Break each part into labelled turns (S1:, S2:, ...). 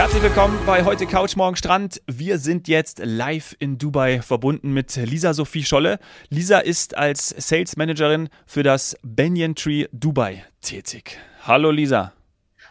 S1: Herzlich willkommen bei heute Couch Morgen Strand. Wir sind jetzt live in Dubai verbunden mit Lisa Sophie Scholle. Lisa ist als Sales Managerin für das Banyan Tree Dubai tätig. Hallo Lisa.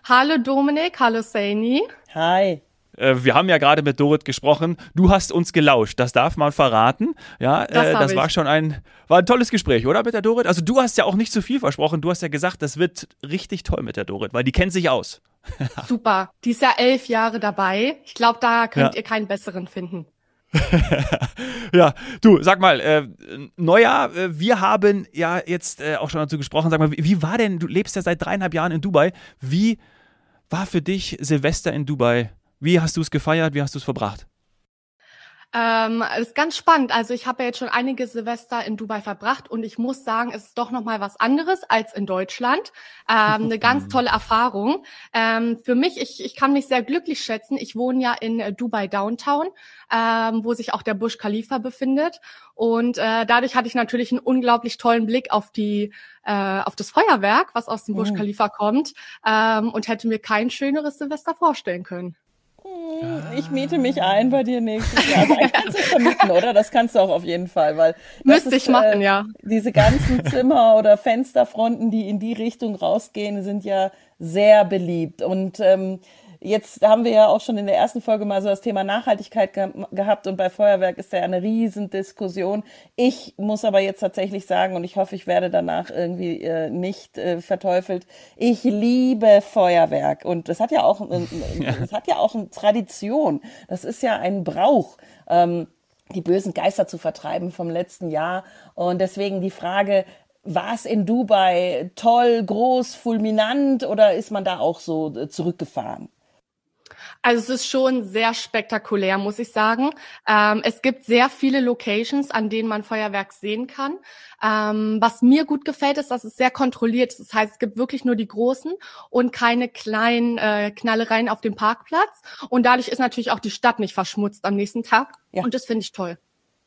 S2: Hallo Dominik, hallo Saini.
S3: Hi.
S1: Äh, wir haben ja gerade mit Dorit gesprochen. Du hast uns gelauscht, das darf man verraten. Ja, das, äh, das war schon ein, war ein tolles Gespräch, oder mit der Dorit? Also du hast ja auch nicht zu viel versprochen. Du hast ja gesagt, das wird richtig toll mit der Dorit, weil die kennt sich aus.
S2: Super. Die ist ja elf Jahre dabei. Ich glaube, da könnt ja. ihr keinen besseren finden.
S1: ja, du, sag mal, äh, Neujahr, äh, wir haben ja jetzt äh, auch schon dazu gesprochen. Sag mal, wie, wie, war denn, du lebst ja seit dreieinhalb Jahren in Dubai. Wie war für dich Silvester in Dubai? Wie hast du es gefeiert? Wie hast du es verbracht?
S2: Ähm, es ist ganz spannend. Also ich habe ja jetzt schon einige Silvester in Dubai verbracht und ich muss sagen, es ist doch noch mal was anderes als in Deutschland. Ähm, eine ganz tolle Erfahrung. Ähm, für mich, ich, ich kann mich sehr glücklich schätzen. Ich wohne ja in äh, Dubai Downtown, ähm, wo sich auch der Burj Khalifa befindet und äh, dadurch hatte ich natürlich einen unglaublich tollen Blick auf die äh, auf das Feuerwerk, was aus dem Burj oh. Khalifa kommt ähm, und hätte mir kein schöneres Silvester vorstellen können.
S3: Ich miete mich ein bei dir nächstes Jahr. Also eigentlich kannst du vermieten, oder? Das kannst du auch auf jeden Fall, weil
S2: müsste ich machen, äh, ja.
S3: Diese ganzen Zimmer oder Fensterfronten, die in die Richtung rausgehen, sind ja sehr beliebt und ähm, Jetzt haben wir ja auch schon in der ersten Folge mal so das Thema Nachhaltigkeit ge gehabt und bei Feuerwerk ist ja eine Riesendiskussion. Ich muss aber jetzt tatsächlich sagen und ich hoffe, ich werde danach irgendwie äh, nicht äh, verteufelt. Ich liebe Feuerwerk und das hat ja auch, äh, das hat ja auch eine Tradition. Das ist ja ein Brauch. Ähm, die bösen Geister zu vertreiben vom letzten Jahr. Und deswegen die Frage, war es in Dubai toll, groß, fulminant oder ist man da auch so äh, zurückgefahren?
S2: Also es ist schon sehr spektakulär, muss ich sagen. Ähm, es gibt sehr viele Locations, an denen man Feuerwerk sehen kann. Ähm, was mir gut gefällt, ist, dass es sehr kontrolliert ist. Das heißt, es gibt wirklich nur die großen und keine kleinen äh, Knallereien auf dem Parkplatz. Und dadurch ist natürlich auch die Stadt nicht verschmutzt am nächsten Tag. Ja. Und das finde ich toll.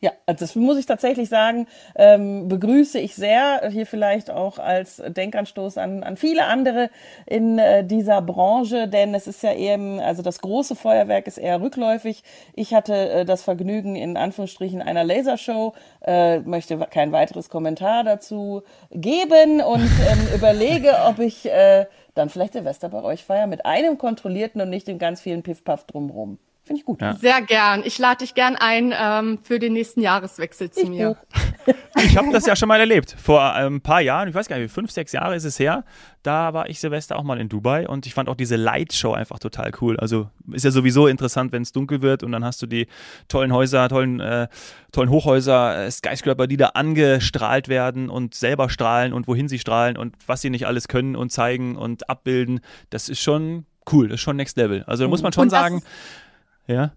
S3: Ja, also das muss ich tatsächlich sagen, ähm, begrüße ich sehr. Hier vielleicht auch als Denkanstoß an, an viele andere in äh, dieser Branche, denn es ist ja eben, also das große Feuerwerk ist eher rückläufig. Ich hatte äh, das Vergnügen in Anführungsstrichen einer Lasershow, äh, möchte kein weiteres Kommentar dazu geben und ähm, überlege, ob ich äh, dann vielleicht Silvester bei euch feiere mit einem kontrollierten und nicht dem ganz vielen Piff-Paff drumherum. Finde ich gut.
S2: Ja. Sehr gern. Ich lade dich gern ein ähm, für den nächsten Jahreswechsel zu ich mir.
S1: Ich habe das ja schon mal erlebt. Vor ein paar Jahren, ich weiß gar nicht, fünf, sechs Jahre ist es her, da war ich Silvester auch mal in Dubai und ich fand auch diese Lightshow einfach total cool. Also ist ja sowieso interessant, wenn es dunkel wird und dann hast du die tollen Häuser, tollen, äh, tollen Hochhäuser, äh, Skyscraper, die da angestrahlt werden und selber strahlen und wohin sie strahlen und was sie nicht alles können und zeigen und abbilden. Das ist schon cool, das ist schon Next Level. Also da muss man schon sagen, ja.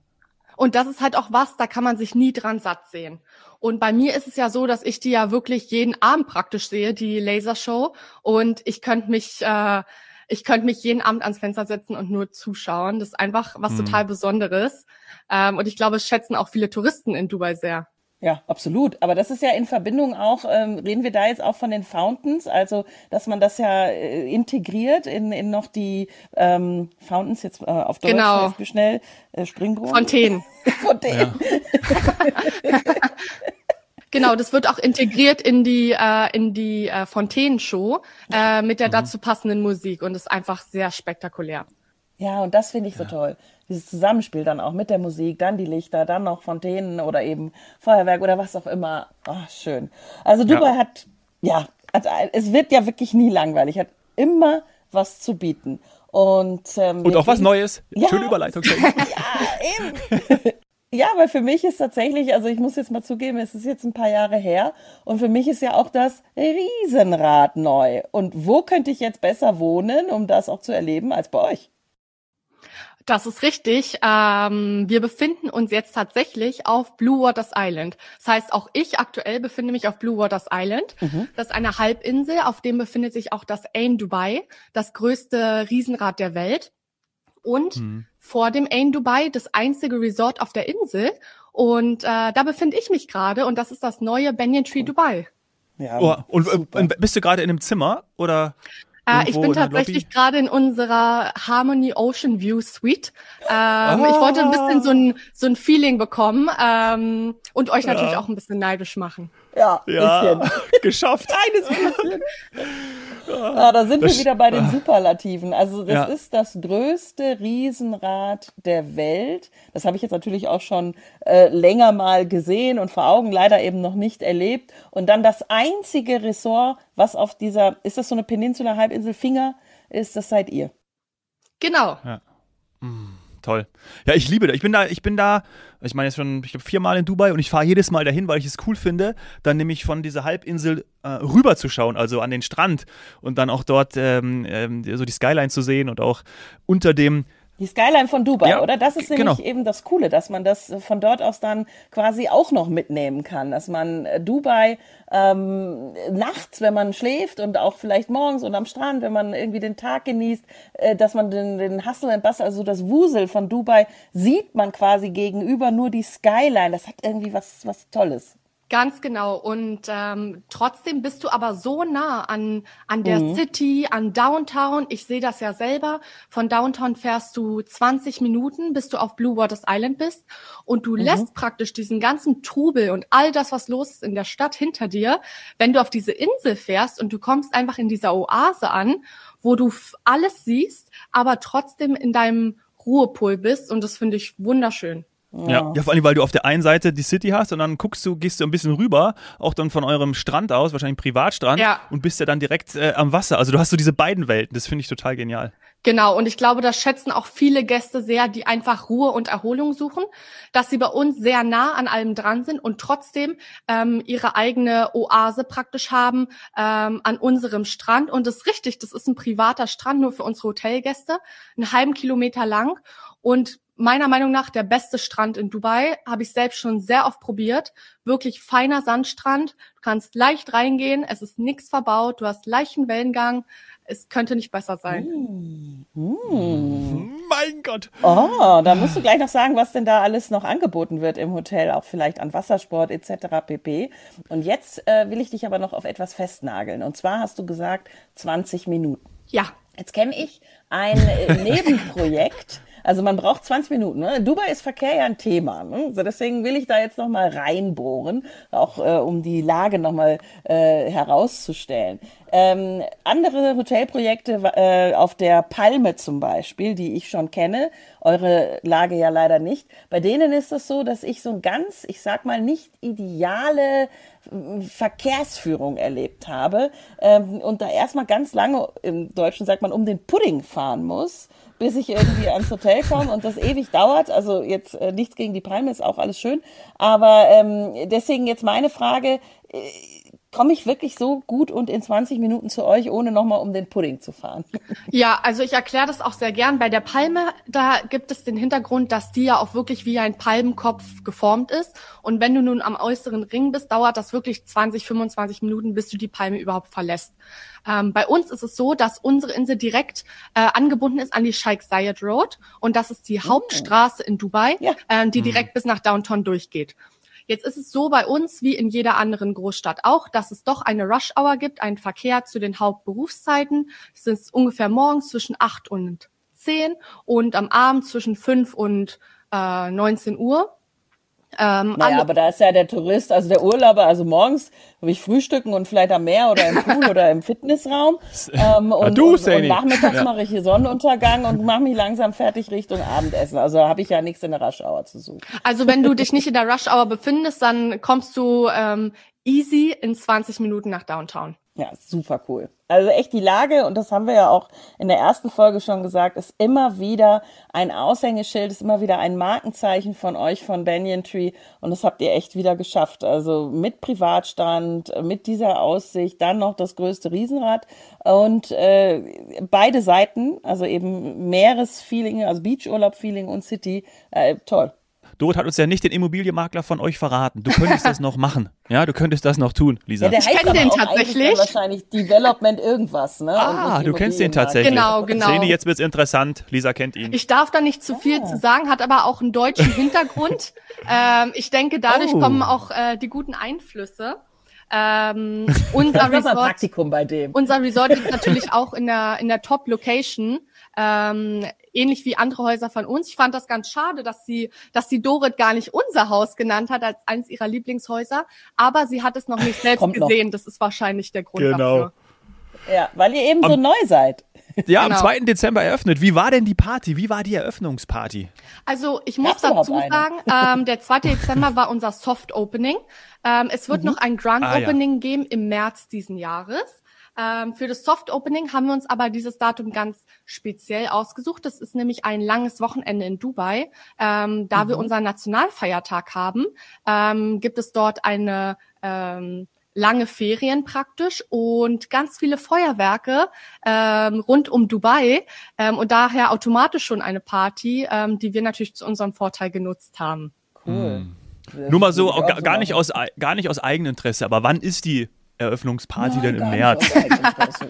S2: Und das ist halt auch was, da kann man sich nie dran satt sehen. Und bei mir ist es ja so, dass ich die ja wirklich jeden Abend praktisch sehe, die Lasershow. Und ich könnte mich, äh, ich könnte mich jeden Abend ans Fenster setzen und nur zuschauen. Das ist einfach was mhm. total Besonderes. Ähm, und ich glaube, es schätzen auch viele Touristen in Dubai sehr.
S3: Ja, absolut. Aber das ist ja in Verbindung auch, ähm, reden wir da jetzt auch von den Fountains, also dass man das ja äh, integriert in, in noch die ähm, Fountains, jetzt äh, auf Deutsch,
S2: genau.
S3: schnell, äh, Springbrunnen.
S2: Fontänen.
S3: Fontänen.
S2: Ja. Genau, das wird auch integriert in die äh, in die äh, Fontänenshow äh, mit der mhm. dazu passenden Musik und ist einfach sehr spektakulär.
S3: Ja, und das finde ich so toll dieses Zusammenspiel dann auch mit der Musik, dann die Lichter, dann noch Fontänen oder eben Feuerwerk oder was auch immer. Oh, schön. Also Dubai ja. hat, ja, hat, es wird ja wirklich nie langweilig, hat immer was zu bieten. Und, ähm,
S1: Und auch was Neues. Ja, Schöne Überleitung. ja,
S3: eben. Ja, weil für mich ist tatsächlich, also ich muss jetzt mal zugeben, es ist jetzt ein paar Jahre her und für mich ist ja auch das Riesenrad neu. Und wo könnte ich jetzt besser wohnen, um das auch zu erleben, als bei euch?
S2: Das ist richtig. Ähm, wir befinden uns jetzt tatsächlich auf Blue Waters Island. Das heißt, auch ich aktuell befinde mich auf Blue Waters Island. Mhm. Das ist eine Halbinsel, auf dem befindet sich auch das Ain Dubai, das größte Riesenrad der Welt. Und mhm. vor dem Ain Dubai das einzige Resort auf der Insel. Und äh, da befinde ich mich gerade und das ist das neue Banyan Tree Dubai.
S1: Ja, oh, und, und, bist du gerade in einem Zimmer oder?
S2: Äh, ich bin tatsächlich gerade in unserer Harmony Ocean View Suite. Ähm, ah. Ich wollte ein bisschen so ein, so ein Feeling bekommen ähm, und euch natürlich ja. auch ein bisschen neidisch machen.
S3: Ja,
S1: ja bisschen. geschafft.
S3: Kleines bisschen. Ja, da sind wir wieder bei den Superlativen. Also das ja. ist das größte Riesenrad der Welt. Das habe ich jetzt natürlich auch schon äh, länger mal gesehen und vor Augen leider eben noch nicht erlebt. Und dann das einzige Ressort, was auf dieser, ist das so eine Peninsula-Halbinsel Finger, ist, das seid ihr.
S2: Genau.
S1: Ja. Mm toll. Ja, ich liebe das. Ich bin da, ich bin da, ich meine jetzt schon, ich glaube viermal in Dubai und ich fahre jedes Mal dahin, weil ich es cool finde, dann nämlich von dieser Halbinsel äh, rüber zu schauen, also an den Strand und dann auch dort ähm, ähm, so die Skyline zu sehen und auch unter dem
S3: die Skyline von Dubai, ja, oder? Das ist nämlich genau. eben das Coole, dass man das von dort aus dann quasi auch noch mitnehmen kann, dass man äh, Dubai ähm, nachts, wenn man schläft und auch vielleicht morgens und am Strand, wenn man irgendwie den Tag genießt, äh, dass man den, den Hustle and Bustle, also das Wusel von Dubai, sieht man quasi gegenüber nur die Skyline. Das hat irgendwie was, was Tolles.
S2: Ganz genau. Und ähm, trotzdem bist du aber so nah an, an der mhm. City, an Downtown. Ich sehe das ja selber. Von Downtown fährst du 20 Minuten, bis du auf Blue Waters Island bist. Und du mhm. lässt praktisch diesen ganzen Trubel und all das, was los ist in der Stadt hinter dir, wenn du auf diese Insel fährst und du kommst einfach in dieser Oase an, wo du alles siehst, aber trotzdem in deinem Ruhepol bist. Und das finde ich wunderschön.
S1: Ja. ja, vor allem, weil du auf der einen Seite die City hast und dann guckst du, gehst du ein bisschen rüber, auch dann von eurem Strand aus, wahrscheinlich Privatstrand, ja. und bist ja dann direkt äh, am Wasser. Also du hast so diese beiden Welten, das finde ich total genial.
S2: Genau, und ich glaube, das schätzen auch viele Gäste sehr, die einfach Ruhe und Erholung suchen, dass sie bei uns sehr nah an allem dran sind und trotzdem ähm, ihre eigene Oase praktisch haben ähm, an unserem Strand. Und das ist richtig, das ist ein privater Strand nur für unsere Hotelgäste, einen halben Kilometer lang. Und meiner Meinung nach der beste Strand in Dubai. Habe ich selbst schon sehr oft probiert. Wirklich feiner Sandstrand. Du kannst leicht reingehen. Es ist nichts verbaut. Du hast leichten Wellengang. Es könnte nicht besser sein.
S1: Mm. Mm. Mein Gott.
S3: Oh, da musst du gleich noch sagen, was denn da alles noch angeboten wird im Hotel, auch vielleicht an Wassersport etc. pp. Und jetzt äh, will ich dich aber noch auf etwas festnageln. Und zwar hast du gesagt 20 Minuten.
S2: Ja.
S3: Jetzt kenne ich ein äh, Nebenprojekt. Also man braucht 20 Minuten. Ne? Dubai ist Verkehr ja ein Thema. Ne? So deswegen will ich da jetzt nochmal reinbohren, auch äh, um die Lage nochmal äh, herauszustellen. Ähm, andere Hotelprojekte äh, auf der Palme zum Beispiel, die ich schon kenne, eure Lage ja leider nicht. Bei denen ist es so, dass ich so ein ganz, ich sag mal, nicht ideale äh, Verkehrsführung erlebt habe ähm, und da erstmal ganz lange, im Deutschen sagt man, um den Pudding fahren muss bis ich irgendwie ans Hotel komme und das ewig dauert. Also jetzt äh, nichts gegen die Palme, ist auch alles schön. Aber ähm, deswegen jetzt meine Frage, äh, komme ich wirklich so gut und in 20 Minuten zu euch, ohne nochmal um den Pudding zu fahren?
S2: Ja, also ich erkläre das auch sehr gern. Bei der Palme, da gibt es den Hintergrund, dass die ja auch wirklich wie ein Palmenkopf geformt ist. Und wenn du nun am äußeren Ring bist, dauert das wirklich 20, 25 Minuten, bis du die Palme überhaupt verlässt. Ähm, bei uns ist es so, dass unsere Insel direkt äh, angebunden ist an die Sheikh Zayed Road. Und das ist die oh. Hauptstraße in Dubai, ja. äh, die mhm. direkt bis nach Downtown durchgeht. Jetzt ist es so bei uns wie in jeder anderen Großstadt auch, dass es doch eine Rush Hour gibt, einen Verkehr zu den Hauptberufszeiten. Es ist ungefähr morgens zwischen acht und zehn und am Abend zwischen fünf und äh, 19 Uhr.
S3: Ähm, naja, aber da ist ja der Tourist, also der Urlauber, also morgens will ich frühstücken und vielleicht am Meer oder im Pool oder im Fitnessraum. Ähm, und,
S1: du,
S3: und, und nachmittags ja. mache ich hier Sonnenuntergang und mache mich langsam fertig Richtung Abendessen. Also habe ich ja nichts in der Rush Hour zu suchen.
S2: Also wenn du dich nicht in der Rush Hour befindest, dann kommst du ähm, easy in 20 Minuten nach Downtown.
S3: Ja, super cool. Also echt die Lage, und das haben wir ja auch in der ersten Folge schon gesagt, ist immer wieder ein Aushängeschild, ist immer wieder ein Markenzeichen von euch, von Banyan Tree. Und das habt ihr echt wieder geschafft. Also mit Privatstand, mit dieser Aussicht, dann noch das größte Riesenrad und äh, beide Seiten, also eben Meeresfeeling, also Beachurlaub-Feeling und City, äh, toll.
S1: Dorot hat uns ja nicht den Immobilienmakler von euch verraten. Du könntest das noch machen. Ja, du könntest das noch tun, Lisa. Ja,
S3: der ich kenne den tatsächlich. Wahrscheinlich Development irgendwas, ne?
S1: Ah, du kennst den tatsächlich.
S2: Genau, genau.
S1: Seni, jetzt wird's interessant. Lisa kennt ihn.
S2: Ich darf da nicht zu viel ah. zu sagen, hat aber auch einen deutschen Hintergrund. ähm, ich denke, dadurch oh. kommen auch äh, die guten Einflüsse. Ähm, unser,
S3: Resort, Praktikum bei dem.
S2: unser Resort ist natürlich auch in der, in der Top-Location. Ähm, ähnlich wie andere Häuser von uns. Ich fand das ganz schade, dass sie, dass sie Dorit gar nicht unser Haus genannt hat als eines ihrer Lieblingshäuser. Aber sie hat es noch nicht selbst
S3: Kommt
S2: gesehen.
S3: noch.
S2: Das ist wahrscheinlich der Grund
S1: Genau.
S2: dafür.
S3: Ja, weil ihr eben so
S1: Am-
S3: neu seid.
S1: Ja,
S2: Genau.
S1: am 2. Dezember eröffnet. Wie war denn die Party? Wie war die Eröffnungsparty?
S2: Also ich muss dazu sagen, ähm, der 2. Dezember war unser Soft Opening. Ähm, es wird noch ein Grand
S1: Ah, ja.
S2: Opening geben im März diesen Jahres. Ähm, für das Soft Opening haben wir uns aber dieses Datum ganz speziell ausgesucht. Das ist nämlich ein langes Wochenende in Dubai. Ähm, da wir unseren Nationalfeiertag haben, ähm, gibt es dort eine ähm, lange Ferien praktisch und ganz viele Feuerwerke ähm, rund um Dubai ähm, und daher automatisch schon eine Party, ähm, die wir natürlich zu unserem Vorteil genutzt haben.
S3: Cool. Das
S1: Nur mal so, gar, gar, nicht aus, gar nicht aus Eigeninteresse, aber wann ist die Eröffnungsparty denn im März?
S3: Eigeninteresse.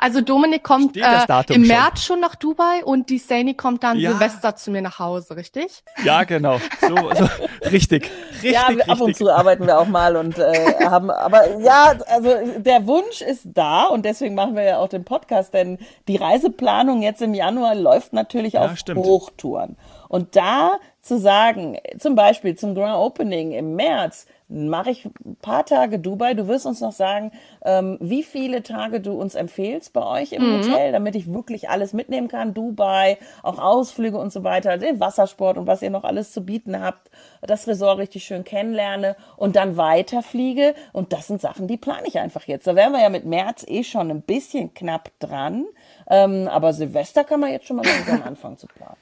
S2: Also Dominik kommt äh, im
S1: schon?
S2: März schon nach Dubai und die Saini kommt dann
S1: Ja.
S2: Silvester zu mir nach Hause, richtig?
S1: Ja, genau. So, so, richtig. Richtig,
S3: Ja, wir- ab und
S1: richtig.
S3: zu arbeiten wir auch mal und äh, haben, aber ja, also der Wunsch ist da und deswegen machen wir ja auch den Podcast, denn die Reiseplanung jetzt im Januar läuft natürlich
S1: Ja,
S3: auf
S1: stimmt.
S3: Hochtouren. Und da zu sagen, zum Beispiel zum Grand Opening im März, mache ich ein paar Tage Dubai. Du wirst uns noch sagen, ähm, wie viele Tage du uns empfehlst bei euch im Hotel, damit ich wirklich alles mitnehmen kann. Dubai, auch Ausflüge und so weiter, den Wassersport und was ihr noch alles zu bieten habt, das Resort richtig schön kennenlerne und dann weiterfliege. Und das sind Sachen, die plane ich einfach jetzt. Da wären wir ja mit März eh schon ein bisschen knapp dran. Ähm, aber Silvester kann man jetzt schon mal langsam anfangen zu planen.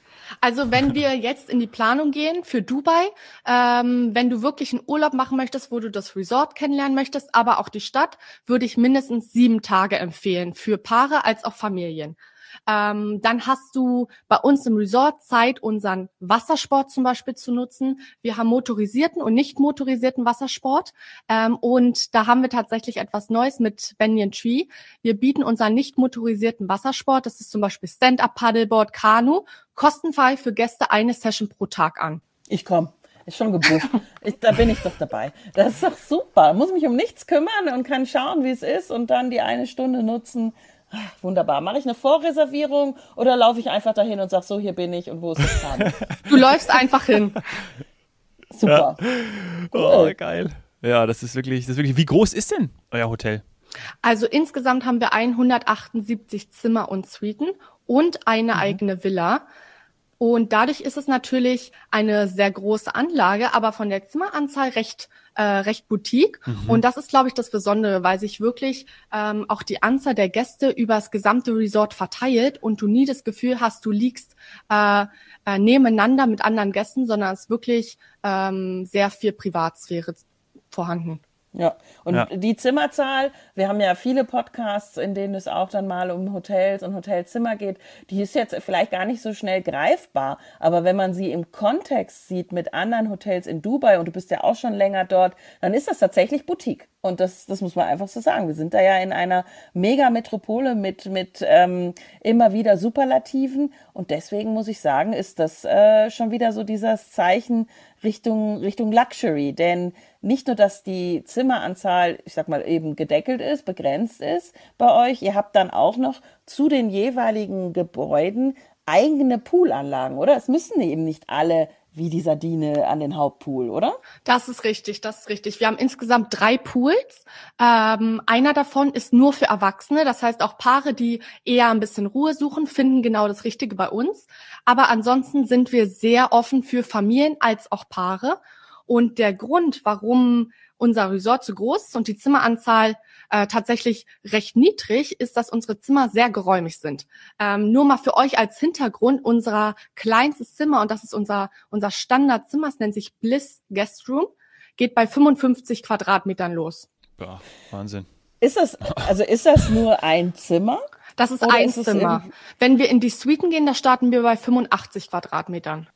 S2: Also wenn wir jetzt in die Planung gehen für Dubai, ähm, wenn du wirklich einen Urlaub machen möchtest, wo du das Resort kennenlernen möchtest, aber auch die Stadt, würde ich mindestens sieben Tage empfehlen für Paare als auch Familien. Ähm, dann hast du bei uns im Resort Zeit, unseren Wassersport zum Beispiel zu nutzen. Wir haben motorisierten und nicht motorisierten Wassersport. Ähm, und da haben wir tatsächlich etwas Neues mit Banyan Tree. Wir bieten unseren nicht motorisierten Wassersport, das ist zum Beispiel Stand-Up, Paddleboard, Kanu, kostenfrei für Gäste eine Session pro Tag an.
S3: Ich komme. Ist schon gebucht. Ich, da bin ich doch dabei. Das ist doch super. Muss mich um nichts kümmern und kann schauen, wie es ist und dann die eine Stunde nutzen. Wunderbar. Mache ich eine Vorreservierung oder laufe ich einfach dahin und sage, so, hier bin ich und wo ist das Kanu?
S2: Du läufst einfach hin.
S3: Super.
S1: Oh, geil. Ja, das ist wirklich, das ist wirklich. Wie groß ist denn euer Hotel?
S2: Also insgesamt haben wir 178 Zimmer und Suiten und eine eigene Villa. Und dadurch ist es natürlich eine sehr große Anlage, aber von der Zimmeranzahl recht äh, recht boutique. Und das ist, glaube ich, das Besondere, weil sich wirklich ähm, auch die Anzahl der Gäste über das gesamte Resort verteilt und du nie das Gefühl hast, du liegst äh, äh, nebeneinander mit anderen Gästen, sondern es ist wirklich ähm, sehr viel Privatsphäre vorhanden.
S3: Ja, und
S1: Ja.
S3: die Zimmerzahl, wir haben ja viele Podcasts, in denen es auch dann mal um Hotels und Hotelzimmer geht, die ist jetzt vielleicht gar nicht so schnell greifbar, aber wenn man sie im Kontext sieht mit anderen Hotels in Dubai und du bist ja auch schon länger dort, dann ist das tatsächlich Boutique. Und das, das muss man einfach so sagen. Wir sind da ja in einer Megametropole mit, mit ähm, immer wieder Superlativen. Und deswegen muss ich sagen, ist das äh, schon wieder so dieses Zeichen Richtung, Richtung Luxury. Denn nicht nur, dass die Zimmeranzahl, ich sag mal, eben gedeckelt ist, begrenzt ist bei euch, ihr habt dann auch noch zu den jeweiligen Gebäuden eigene Poolanlagen, oder? Es müssen eben nicht alle wie die Sardine an den Hauptpool, oder?
S2: Das ist richtig, das ist richtig. Wir haben insgesamt drei Pools. Ähm, einer davon ist nur für Erwachsene. Das heißt, auch Paare, die eher ein bisschen Ruhe suchen, finden genau das Richtige bei uns. Aber ansonsten sind wir sehr offen für Familien als auch Paare. Und der Grund, warum unser Resort so groß ist und die Zimmeranzahl äh, tatsächlich recht niedrig, ist, dass unsere Zimmer sehr geräumig sind. Ähm, nur mal für euch als Hintergrund, unser kleinstes Zimmer, und das ist unser, unser Standardzimmer, es nennt sich Bliss Guest Room, geht bei 55 Quadratmetern los.
S1: Ja, Wahnsinn.
S3: Ist das, also ist das nur ein Zimmer?
S2: Das ist
S3: Oder
S2: ein
S3: ist
S2: Zimmer. Wenn wir in die Suiten gehen, da starten wir bei 85 Quadratmetern.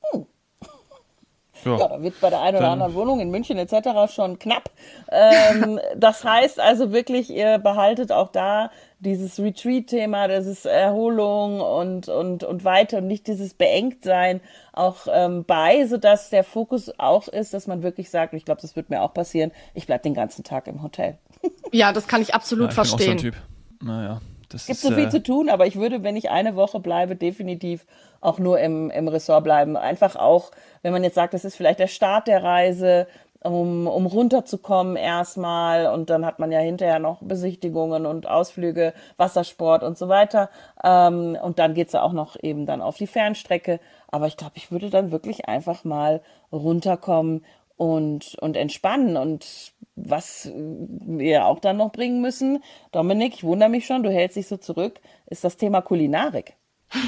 S3: Ja,
S1: Ja.
S3: da wird bei der einen oder
S1: Dann-
S3: anderen Wohnung in München etc. schon knapp. Ähm, das heißt also wirklich, ihr behaltet auch da dieses Retreat-Thema, das ist Erholung und, und, und weiter und nicht dieses Beengtsein auch ähm, bei, sodass der Fokus auch ist, dass man wirklich sagt, ich glaube, das wird mir auch passieren, ich bleib den ganzen Tag im Hotel.
S2: Ja, das kann ich absolut ja, ich verstehen.
S1: Bin auch so ein typ. Naja.
S3: Es gibt ist, so viel äh, zu tun, aber ich würde, wenn ich eine Woche bleibe, definitiv auch nur im, im Ressort bleiben. Einfach auch, wenn man jetzt sagt, das ist vielleicht der Start der Reise, um, um runterzukommen erstmal und dann hat man ja hinterher noch Besichtigungen und Ausflüge, Wassersport und so weiter. Ähm, und dann geht's ja auch noch eben dann auf die Fernstrecke. Aber ich glaube, ich würde dann wirklich einfach mal runterkommen und, und entspannen. Und was wir auch dann noch bringen müssen, Dominik, ich wundere mich schon, du hältst dich so zurück, ist das Thema Kulinarik.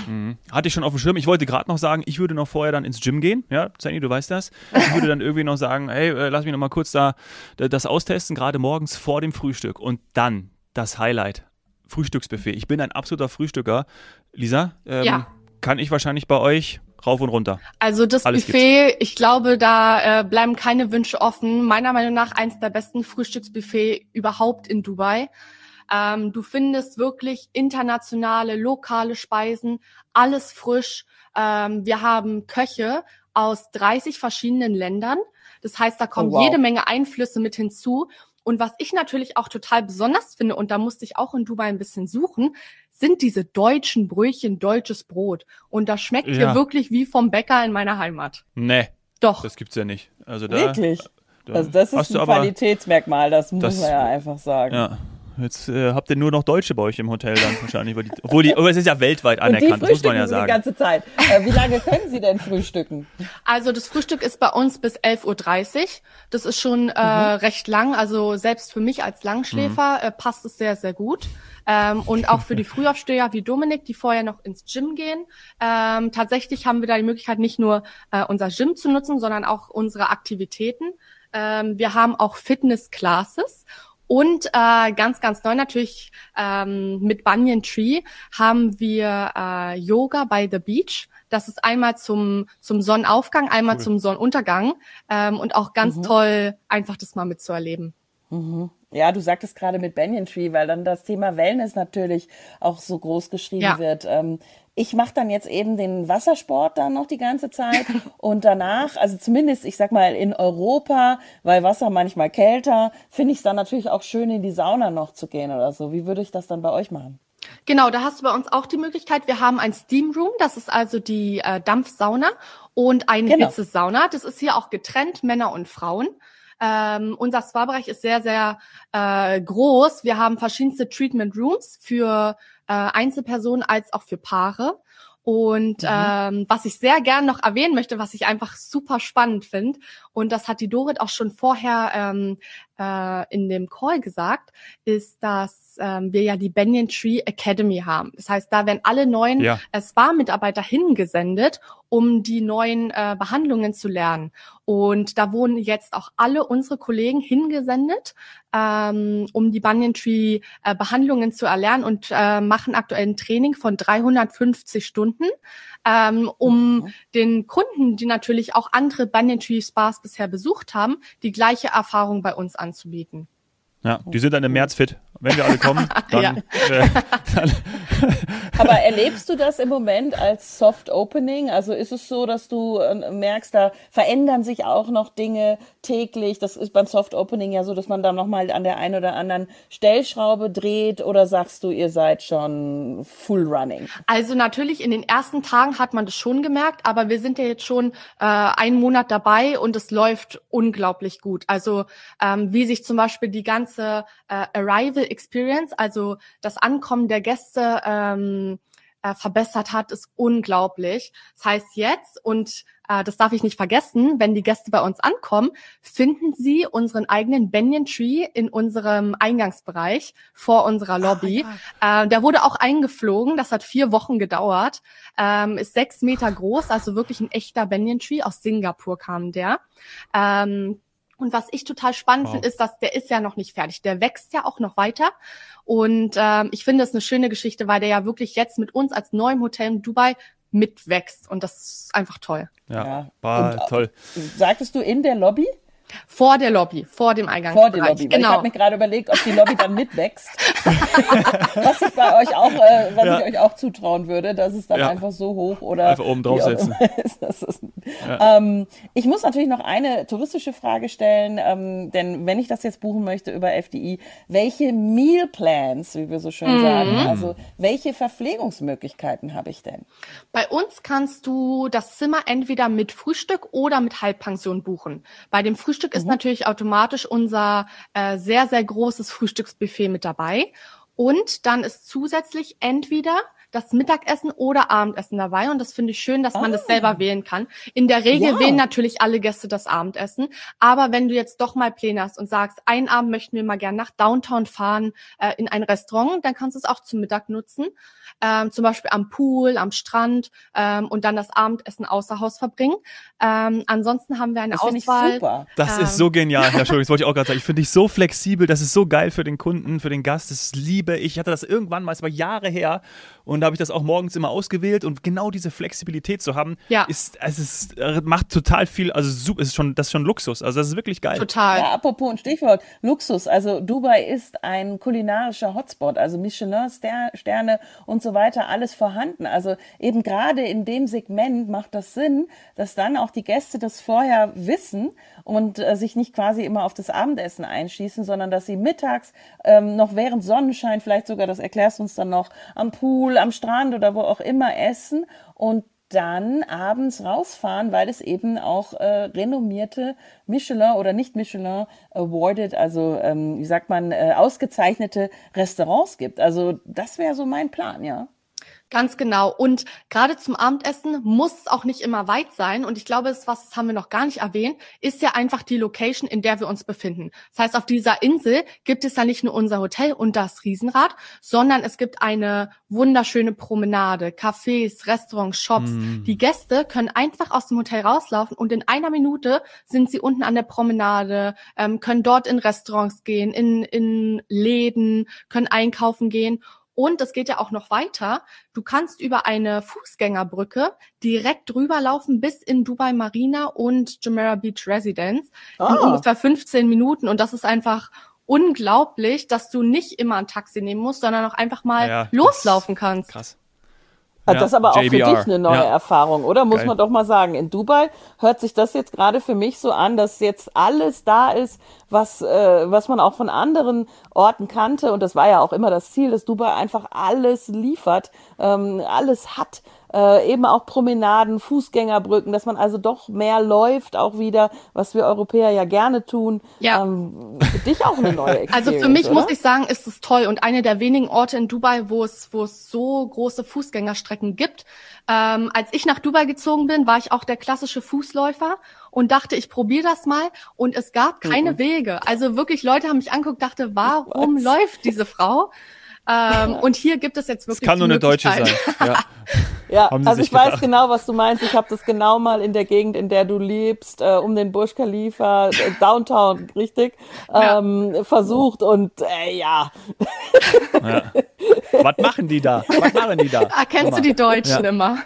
S1: Mhm. Hatte ich schon auf dem Schirm. Ich wollte gerade noch sagen, ich würde noch vorher dann ins Gym gehen. Ja, Zanny, du weißt das. Ich würde dann irgendwie noch sagen, hey, äh, lass mich noch mal kurz da das austesten, gerade morgens vor dem Frühstück. Und dann das Highlight. Frühstücksbuffet. Ich bin ein absoluter Frühstücker. Lisa, ähm, ja. kann ich wahrscheinlich bei euch rauf und runter.
S2: Also das Alles Buffet, gibt's. ich glaube, da äh, bleiben keine Wünsche offen. Meiner Meinung nach eins der besten Frühstücksbuffet überhaupt in Dubai. Ähm, du findest wirklich internationale, lokale Speisen, alles frisch. Ähm, wir haben Köche aus 30 verschiedenen Ländern. Das heißt, da kommen oh, wow. jede Menge Einflüsse mit hinzu. Und was ich natürlich auch total besonders finde, und da musste ich auch in Dubai ein bisschen suchen, sind diese deutschen Brötchen, deutsches Brot. Und das schmeckt ja. hier wirklich wie vom Bäcker in meiner Heimat.
S1: Nee.
S2: Doch.
S1: Das gibt's ja nicht. Also
S3: da, Wirklich? Da, also das ist ein Qualitätsmerkmal, das muss das, man ja einfach sagen.
S1: Ja. Jetzt äh, habt ihr nur noch Deutsche bei euch im Hotel dann wahrscheinlich. Die, obwohl die, aber es ist ja weltweit anerkannt, das muss man ja sagen.
S3: die ganze Zeit. Äh, wie lange können Sie denn frühstücken?
S2: Also das Frühstück ist bei uns bis 11.30 Uhr. Das ist schon äh, mhm. recht lang. Also selbst für mich als Langschläfer mhm. äh, passt es sehr, sehr gut. Ähm, und auch für die Frühaufsteher wie Dominik, die vorher noch ins Gym gehen. Ähm, tatsächlich haben wir da die Möglichkeit, nicht nur äh, unser Gym zu nutzen, sondern auch unsere Aktivitäten. Ähm, wir haben auch Fitness-Classes und äh, ganz, ganz neu natürlich ähm, mit Banyan Tree haben wir äh, Yoga by the Beach. Das ist einmal zum, zum Sonnenaufgang, einmal cool. zum Sonnenuntergang ähm, und auch ganz mhm. toll, einfach das mal mitzuerleben.
S3: Mhm. Ja, du sagtest gerade mit Banyan Tree, weil dann das Thema Wellness natürlich auch so groß geschrieben ja. wird. Ähm, ich mache dann jetzt eben den Wassersport dann noch die ganze Zeit und danach, also zumindest, ich sag mal, in Europa, weil Wasser manchmal kälter, finde ich es dann natürlich auch schön, in die Sauna noch zu gehen oder so. Wie würde ich das dann bei euch machen?
S2: Genau, da hast du bei uns auch die Möglichkeit. Wir haben ein Steam Room, das ist also die äh, Dampfsauna und eine genau. Hitzesauna. Das ist hier auch getrennt, Männer und Frauen. Ähm, unser Spa-Bereich ist sehr, sehr äh, groß. Wir haben verschiedenste Treatment Rooms für äh, Einzelpersonen als auch für Paare. Und mhm. ähm, was ich sehr gern noch erwähnen möchte, was ich einfach super spannend finde, und das hat die Dorit auch schon vorher ähm, äh, in dem Call gesagt, ist, dass ähm, wir ja die Banyan Tree Academy haben. Das heißt, da werden alle neuen ja. äh, Spa-Mitarbeiter hingesendet, um die neuen äh, Behandlungen zu lernen. Und da wurden jetzt auch alle unsere Kollegen hingesendet, ähm, um die Banyan Tree äh, Behandlungen zu erlernen und äh, machen aktuell ein Training von 350 Stunden, ähm, um mhm. den Kunden, die natürlich auch andere Banyan Tree Spas bisher besucht haben, die gleiche Erfahrung bei uns anzubieten.
S1: Ja, die sind dann im März fit. Wenn wir alle kommen, dann, äh,
S3: dann Aber erlebst du das im Moment als Soft Opening? Also ist es so, dass du äh, merkst, da verändern sich auch noch Dinge täglich? Das ist beim Soft Opening ja so, dass man da nochmal an der einen oder anderen Stellschraube dreht oder sagst du, ihr seid schon full running?
S2: Also natürlich in den ersten Tagen hat man das schon gemerkt, aber wir sind ja jetzt schon äh, einen Monat dabei und es läuft unglaublich gut. Also ähm, wie sich zum Beispiel die ganze äh, Arrival Experience, also das Ankommen der Gäste ähm, äh, verbessert hat, ist unglaublich. Das heißt jetzt, und äh, das darf ich nicht vergessen, wenn die Gäste bei uns ankommen, finden sie unseren eigenen Banyan Tree in unserem Eingangsbereich vor unserer Lobby. Oh äh, der wurde auch eingeflogen, das hat vier Wochen gedauert, ähm, ist sechs Meter groß, also wirklich ein echter Banyan Tree. Aus Singapur kam der. Ähm, und was ich total spannend wow. finde, ist, dass der ist ja noch nicht fertig. Der wächst ja auch noch weiter. Und ähm, ich finde es eine schöne Geschichte, weil der ja wirklich jetzt mit uns als neuem Hotel in Dubai mitwächst. Und das ist einfach toll.
S1: Ja, ja. war und, toll.
S3: Sagtest du in der Lobby?
S2: Vor der Lobby, vor dem Eingang.
S3: Vor der Lobby. Genau. Ich habe mir gerade überlegt, ob die Lobby dann mitwächst. was ich bei euch auch, äh, was ja. ich euch auch zutrauen würde, dass es dann ja. einfach so hoch oder
S1: einfach oben draufsetzen.
S3: ja. ähm, ich muss natürlich noch eine touristische Frage stellen, ähm, denn wenn ich das jetzt buchen möchte über FDI, welche Meal Plans, wie wir so schön mhm. sagen, also welche Verpflegungsmöglichkeiten habe ich denn?
S2: Bei uns kannst du das Zimmer entweder mit Frühstück oder mit Halbpension buchen. Bei dem Frühstück mhm. ist natürlich automatisch unser äh, sehr, sehr großes Frühstücksbuffet mit dabei. Und dann ist zusätzlich entweder das Mittagessen oder Abendessen dabei und das finde ich schön, dass man das selber ah. wählen kann. In der Regel ja. wählen natürlich alle Gäste das Abendessen, aber wenn du jetzt doch mal Pläne hast und sagst, einen Abend möchten wir mal gern nach Downtown fahren äh, in ein Restaurant, dann kannst du es auch zum Mittag nutzen, ähm, zum Beispiel am Pool, am Strand ähm, und dann das Abendessen außer Haus verbringen. Ähm, ansonsten haben wir eine das Auswahl.
S1: Super. Das ist so genial, Herr Entschuldigung, das wollte ich auch gerade sagen. Ich finde dich so flexibel, das ist so geil für den Kunden, für den Gast, das liebe ich. Ich hatte das irgendwann mal, es war Jahre her und da habe ich das auch morgens immer ausgewählt und genau diese Flexibilität zu haben, ja. ist, es ist, äh, macht total viel, also ist schon, das ist schon Luxus. Also das ist wirklich geil.
S3: Total. Ja, apropos ein Stichwort, Luxus. Also Dubai ist ein kulinarischer Hotspot, also Michelin-Sterne und so weiter, alles vorhanden. Also eben gerade in dem Segment macht das Sinn, dass dann auch die Gäste das vorher wissen und äh, sich nicht quasi immer auf das Abendessen einschießen, sondern dass sie mittags ähm, noch während Sonnenschein, vielleicht sogar, das erklärst du uns dann noch, am Pool, am Strand oder wo auch immer essen und dann abends rausfahren, weil es eben auch äh, renommierte Michelin oder nicht Michelin awarded, also ähm, wie sagt man, äh, ausgezeichnete Restaurants gibt. Also das wäre so mein Plan, ja.
S2: Ganz genau. Und gerade zum Abendessen muss es auch nicht immer weit sein. Und ich glaube, das, was das haben wir noch gar nicht erwähnt, ist ja einfach die Location, in der wir uns befinden. Das heißt, auf dieser Insel gibt es ja nicht nur unser Hotel und das Riesenrad, sondern es gibt eine wunderschöne Promenade, Cafés, Restaurants, Shops. Mm. Die Gäste können einfach aus dem Hotel rauslaufen und in einer Minute sind sie unten an der Promenade, ähm, können dort in Restaurants gehen, in, in Läden, können einkaufen gehen. Und es geht ja auch noch weiter. Du kannst über eine Fußgängerbrücke direkt drüber laufen bis in Dubai Marina und Jumeirah Beach Residence oh. in ah. ungefähr 15 Minuten. Und das ist einfach unglaublich, dass du nicht immer ein Taxi nehmen musst, sondern auch einfach mal ja, loslaufen kannst. Krass.
S3: Ja, das ist aber auch JBR. für dich eine neue ja. Erfahrung, oder? Muss Geil. man doch mal sagen. In Dubai hört sich das jetzt gerade für mich so an, dass jetzt alles da ist, was, äh, was man auch von anderen Orten kannte. Und das war ja auch immer das Ziel, dass Dubai einfach alles liefert, ähm, alles hat äh, eben auch Promenaden, Fußgängerbrücken, dass man also doch mehr läuft, auch wieder, was wir Europäer ja gerne tun. Ja. Ähm, für dich auch eine neue Experience,
S2: Also für mich oder? muss ich sagen, ist es toll und eine der wenigen Orte in Dubai, wo es, wo es so große Fußgängerstrecken gibt. Ähm, als ich nach Dubai gezogen bin, war ich auch der klassische Fußläufer und dachte, ich probiere das mal und es gab keine mhm. Wege. Also wirklich Leute haben mich angeguckt, dachte, warum läuft diese Frau? Ähm, und hier gibt es jetzt wirklich.
S1: Es kann nur eine Deutsche sein. Ja,
S3: ja also ich gedacht. weiß genau, was du meinst. Ich habe das genau mal in der Gegend, in der du lebst, äh, um den Burj Khalifa, äh, Downtown, richtig, ähm, ja. versucht und äh, ja.
S1: ja. Was machen die da? Was machen die da?
S2: Erkennst du die Deutschen immer?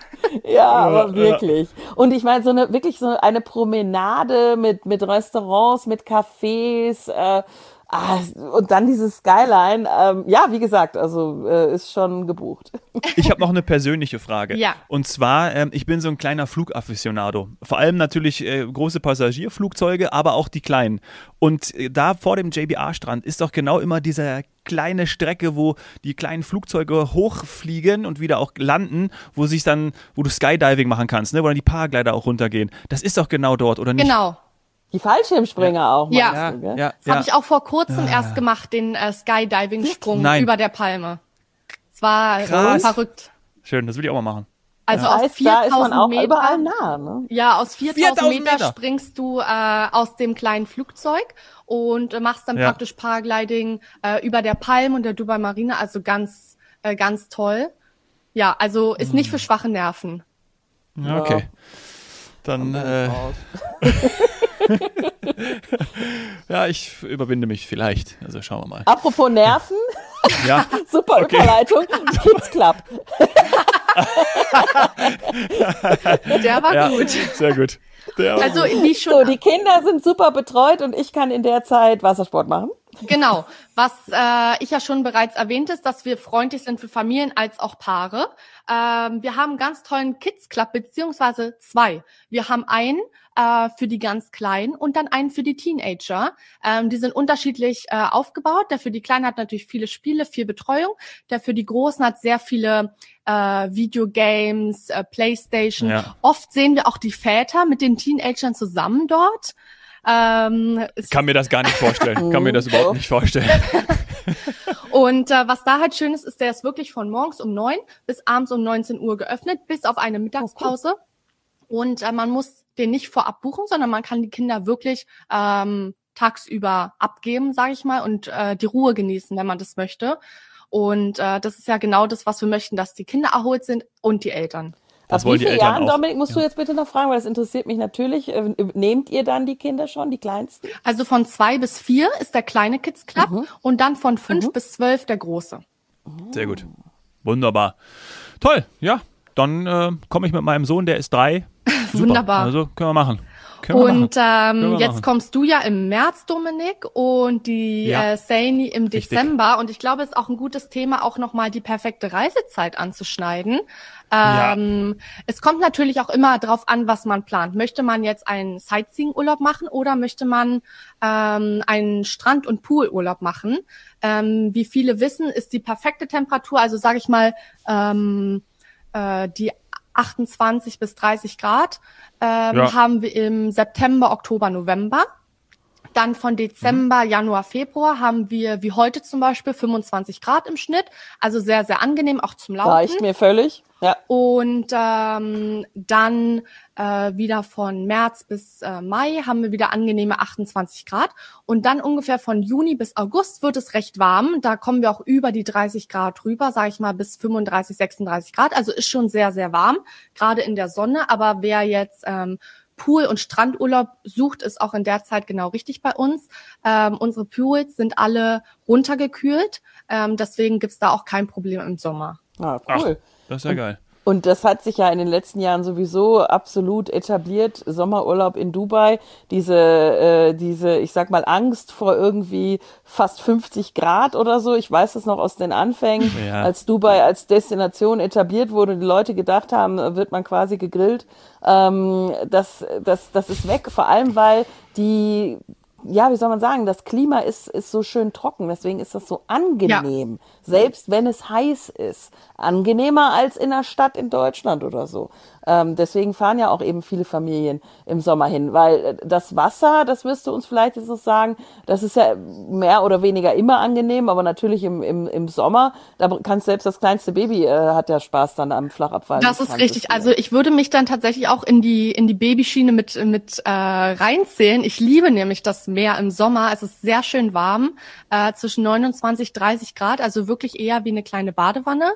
S3: Ja, aber wirklich. Und ich meine, so eine, wirklich so eine Promenade mit, mit Restaurants, mit Cafés, äh, Ah, und dann dieses Skyline. Ähm, ja, wie gesagt, also äh, ist schon gebucht.
S1: Ich habe noch eine persönliche Frage. Ja. Und zwar, ähm, ich bin so ein kleiner Flugafficionado. Vor allem natürlich äh, große Passagierflugzeuge, aber auch die kleinen. Und äh, da vor dem JBR-Strand ist doch genau immer diese kleine Strecke, wo die kleinen Flugzeuge hochfliegen und wieder auch landen, wo sich dann, wo du Skydiving machen kannst, ne? wo dann die Paraglider auch runtergehen. Das ist doch genau dort, oder nicht?
S2: Genau.
S3: Die Fallschirmspringer ja. auch,
S2: ja. Du, gell? ja. Das ja. habe ich auch vor kurzem erst gemacht, den äh, Skydiving-Sprung über der Palme. Es war Krass. verrückt.
S1: Schön, das will ich auch mal machen.
S2: Also ja. aus 4000 Meter, überall nah, ne? Ja, aus 4000 Meter, Meter, springst du äh, aus dem kleinen Flugzeug und äh, machst dann ja. praktisch Paragliding äh, über der Palme und der Dubai Marine, also ganz äh, ganz toll. Ja, also ist nicht für hm. schwache Nerven.
S1: Ja, okay. Dann äh, ja, ich überwinde mich vielleicht. Also schauen wir mal.
S3: Apropos Nerven. Ja. Super okay. Überleitung. Kids Club.
S2: Der war
S1: Ja,
S2: gut.
S1: sehr gut. Der
S2: Also wie schon
S3: So, die Kinder sind super betreut und ich kann in der Zeit Wassersport machen.
S2: Genau. Was äh, ich ja schon bereits erwähnt ist, dass wir freundlich sind für Familien als auch Paare. Ähm, wir haben einen ganz tollen Kids Club, beziehungsweise zwei. Wir haben einen äh, für die ganz Kleinen und dann einen für die Teenager. Ähm, die sind unterschiedlich äh, aufgebaut. Der für die Kleinen hat natürlich viele Spiele, viel Betreuung. Der für die Großen hat sehr viele äh, Videogames, äh, Playstation.
S1: Ja.
S2: Oft sehen wir auch die Väter mit den Teenagern zusammen dort. Ähm,
S1: kann mir das gar nicht vorstellen. Kann mir das überhaupt nicht vorstellen.
S2: Und äh, was da halt schön ist, ist, der ist wirklich von morgens um neun bis abends um 19 Uhr geöffnet, bis auf eine Mittagspause. Und äh, man muss den nicht vorab buchen, sondern man kann die Kinder wirklich ähm, tagsüber abgeben, sage ich mal, und äh, die Ruhe genießen, wenn man das möchte. Und äh, das ist ja genau das, was wir möchten, dass die Kinder erholt sind und die Eltern.
S1: Das
S3: Ab
S1: wollen
S3: wie vielen Jahren,
S1: auch.
S3: Dominik, musst du
S1: Ja.
S3: jetzt bitte noch fragen, weil das interessiert mich natürlich. Ähm, Nehmt ihr dann die Kinder schon, die kleinsten?
S2: Also von zwei bis vier ist der kleine Kids Club
S3: Mhm.
S2: und dann von fünf bis zwölf der große.
S1: Sehr gut. Wunderbar. Toll, ja. Dann äh, komme ich mit meinem Sohn, der ist drei. Super.
S2: Wunderbar.
S1: Also können wir machen.
S2: Und ähm, jetzt kommst du ja im März, Dominik, und die
S1: Ja.
S2: äh, Saini im
S1: Richtig.
S2: Dezember. Und ich glaube, es ist auch ein gutes Thema, auch nochmal die perfekte Reisezeit anzuschneiden.
S1: Ja.
S2: Ähm, Es kommt natürlich auch immer drauf an, was man plant. Möchte man jetzt einen Sightseeing-Urlaub machen oder möchte man ähm, einen Strand- und Poolurlaub machen? Ähm, wie viele wissen, ist die perfekte Temperatur, also sage ich mal, ähm, äh, die 28 bis 30 Grad ähm,
S1: Ja.
S2: haben wir im September, Oktober, November. Dann von Dezember, Januar, Februar haben wir, wie heute zum Beispiel, 25 Grad im Schnitt. Also sehr, sehr angenehm, auch zum Laufen.
S3: Reicht mir völlig. Ja.
S2: Und ähm, dann äh, wieder von März bis äh, Mai haben wir wieder angenehme 28 Grad. Und dann ungefähr von Juni bis August wird es recht warm. Da kommen wir auch über die 30 Grad rüber, sage ich mal, bis 35, 36 Grad. Also ist schon sehr, sehr warm, gerade in der Sonne. Aber wer jetzt ähm, Pool- und Strandurlaub sucht, ist auch in der Zeit genau richtig bei uns. Ähm, unsere Pools sind alle runtergekühlt. Ähm, deswegen gibt's da auch kein Problem im Sommer.
S3: Ah,
S1: Ach,
S3: cool.
S1: das ist ja geil.
S3: Und das hat sich ja in den letzten Jahren sowieso absolut etabliert. Sommerurlaub in Dubai, diese, äh, diese, ich sag mal, Angst vor irgendwie fast 50 Grad oder so. Ich weiß das noch aus den Anfängen,
S1: Ja.
S3: als Dubai als Destination etabliert wurde und die Leute gedacht haben, wird man quasi gegrillt. Ähm, das, das, das ist weg. Vor allem, weil die ja, wie soll man sagen, das Klima ist, ist so schön trocken, deswegen ist das so angenehm, selbst wenn es heiß ist. Angenehmer als in der Stadt in Deutschland oder so. Ähm, deswegen fahren ja auch eben viele Familien im Sommer hin, weil äh, das Wasser, das wirst du uns vielleicht jetzt noch sagen, das ist ja mehr oder weniger immer angenehm, aber natürlich im, im, im Sommer, da kannst selbst das kleinste Baby äh, hat ja Spaß dann am Flachabfall.
S2: Das ist richtig. Also ich würde mich dann tatsächlich auch in die in die Babyschiene mit mit äh, reinzählen. Ich liebe nämlich das Meer im Sommer. Es ist sehr schön warm, äh, zwischen 29 30 Grad, also wirklich eher wie eine kleine Badewanne.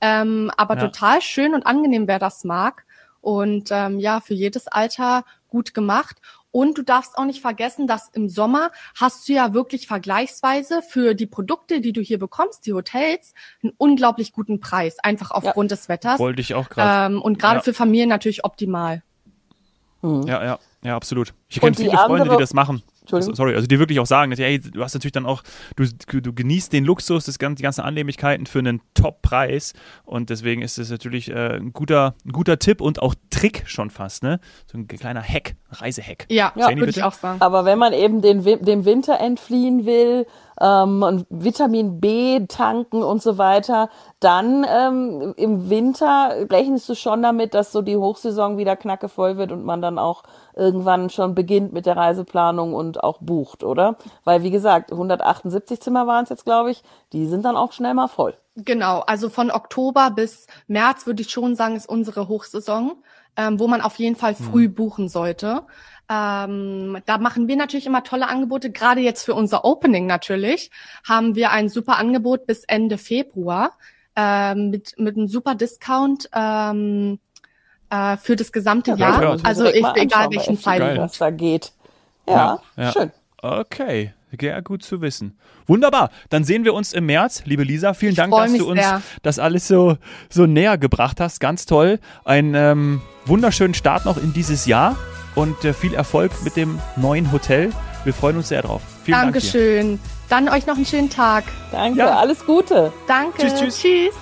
S2: Ähm, aber
S1: Ja.
S2: total schön und angenehm, wer das mag. Und ähm, ja, für jedes Alter gut gemacht. Und du darfst auch nicht vergessen, dass im Sommer hast du ja wirklich vergleichsweise für die Produkte, die du hier bekommst, die Hotels, einen unglaublich guten Preis, einfach aufgrund des Wetters.
S1: Wollte ich auch gerade.
S2: Ähm, und gerade
S1: Ja.
S2: für Familien natürlich optimal.
S1: Ja, ja, ja, absolut. Ich kenne
S3: Und die
S1: viele Freunde, die
S3: andere-
S1: das machen.
S3: Entschuldigung.
S1: Sorry, also die wirklich auch sagen, dass, hey, du hast natürlich dann auch, du, du genießt den Luxus, das ganze, die ganzen Annehmlichkeiten für einen Top-Preis und deswegen ist es natürlich äh, ein, guter, ein guter Tipp und auch Trick schon fast, ne? So ein kleiner Hack, Reisehack.
S2: Ja,
S3: Ja,
S2: würde ich auch sagen.
S3: Aber wenn man eben den, dem Winter entfliehen will ähm, und Vitamin B tanken und so weiter, dann ähm, im Winter rechnest du schon damit, dass so die Hochsaison wieder knackevoll wird und man dann auch irgendwann schon beginnt mit der Reiseplanung und auch bucht, oder? Weil wie gesagt, 178 Zimmer waren es jetzt, glaube ich, die sind dann auch schnell mal voll.
S2: Genau, also von Oktober bis März würde ich schon sagen, ist unsere Hochsaison, ähm, wo man auf jeden Fall früh buchen sollte. Ähm, da machen wir natürlich immer tolle Angebote. Gerade jetzt für unser Opening natürlich haben wir ein super Angebot bis Ende Februar ähm, mit, mit einem super Discount ähm, äh, für das gesamte
S3: Ja,
S2: Jahr.
S1: hört.
S2: Also ich, egal welchen.
S1: Geil.
S3: Was da geht. Ja,
S1: Ja.
S3: schön.
S1: Okay, Sehr gut zu wissen. Wunderbar. Dann sehen wir uns im März. Liebe Lisa, vielen
S2: Ich
S1: Dank, dass du uns
S2: sehr.
S1: das alles so, so näher gebracht hast. Ganz toll. Einen ähm, wunderschönen Start noch in dieses Jahr und äh, viel Erfolg mit dem neuen Hotel. Wir freuen uns sehr drauf. Vielen Dank. dir.
S2: Dankeschön. Dann euch noch einen schönen Tag.
S3: Danke,
S1: Ja.
S3: alles Gute.
S2: Danke.
S1: Tschüss, tschüss.
S2: tschüss.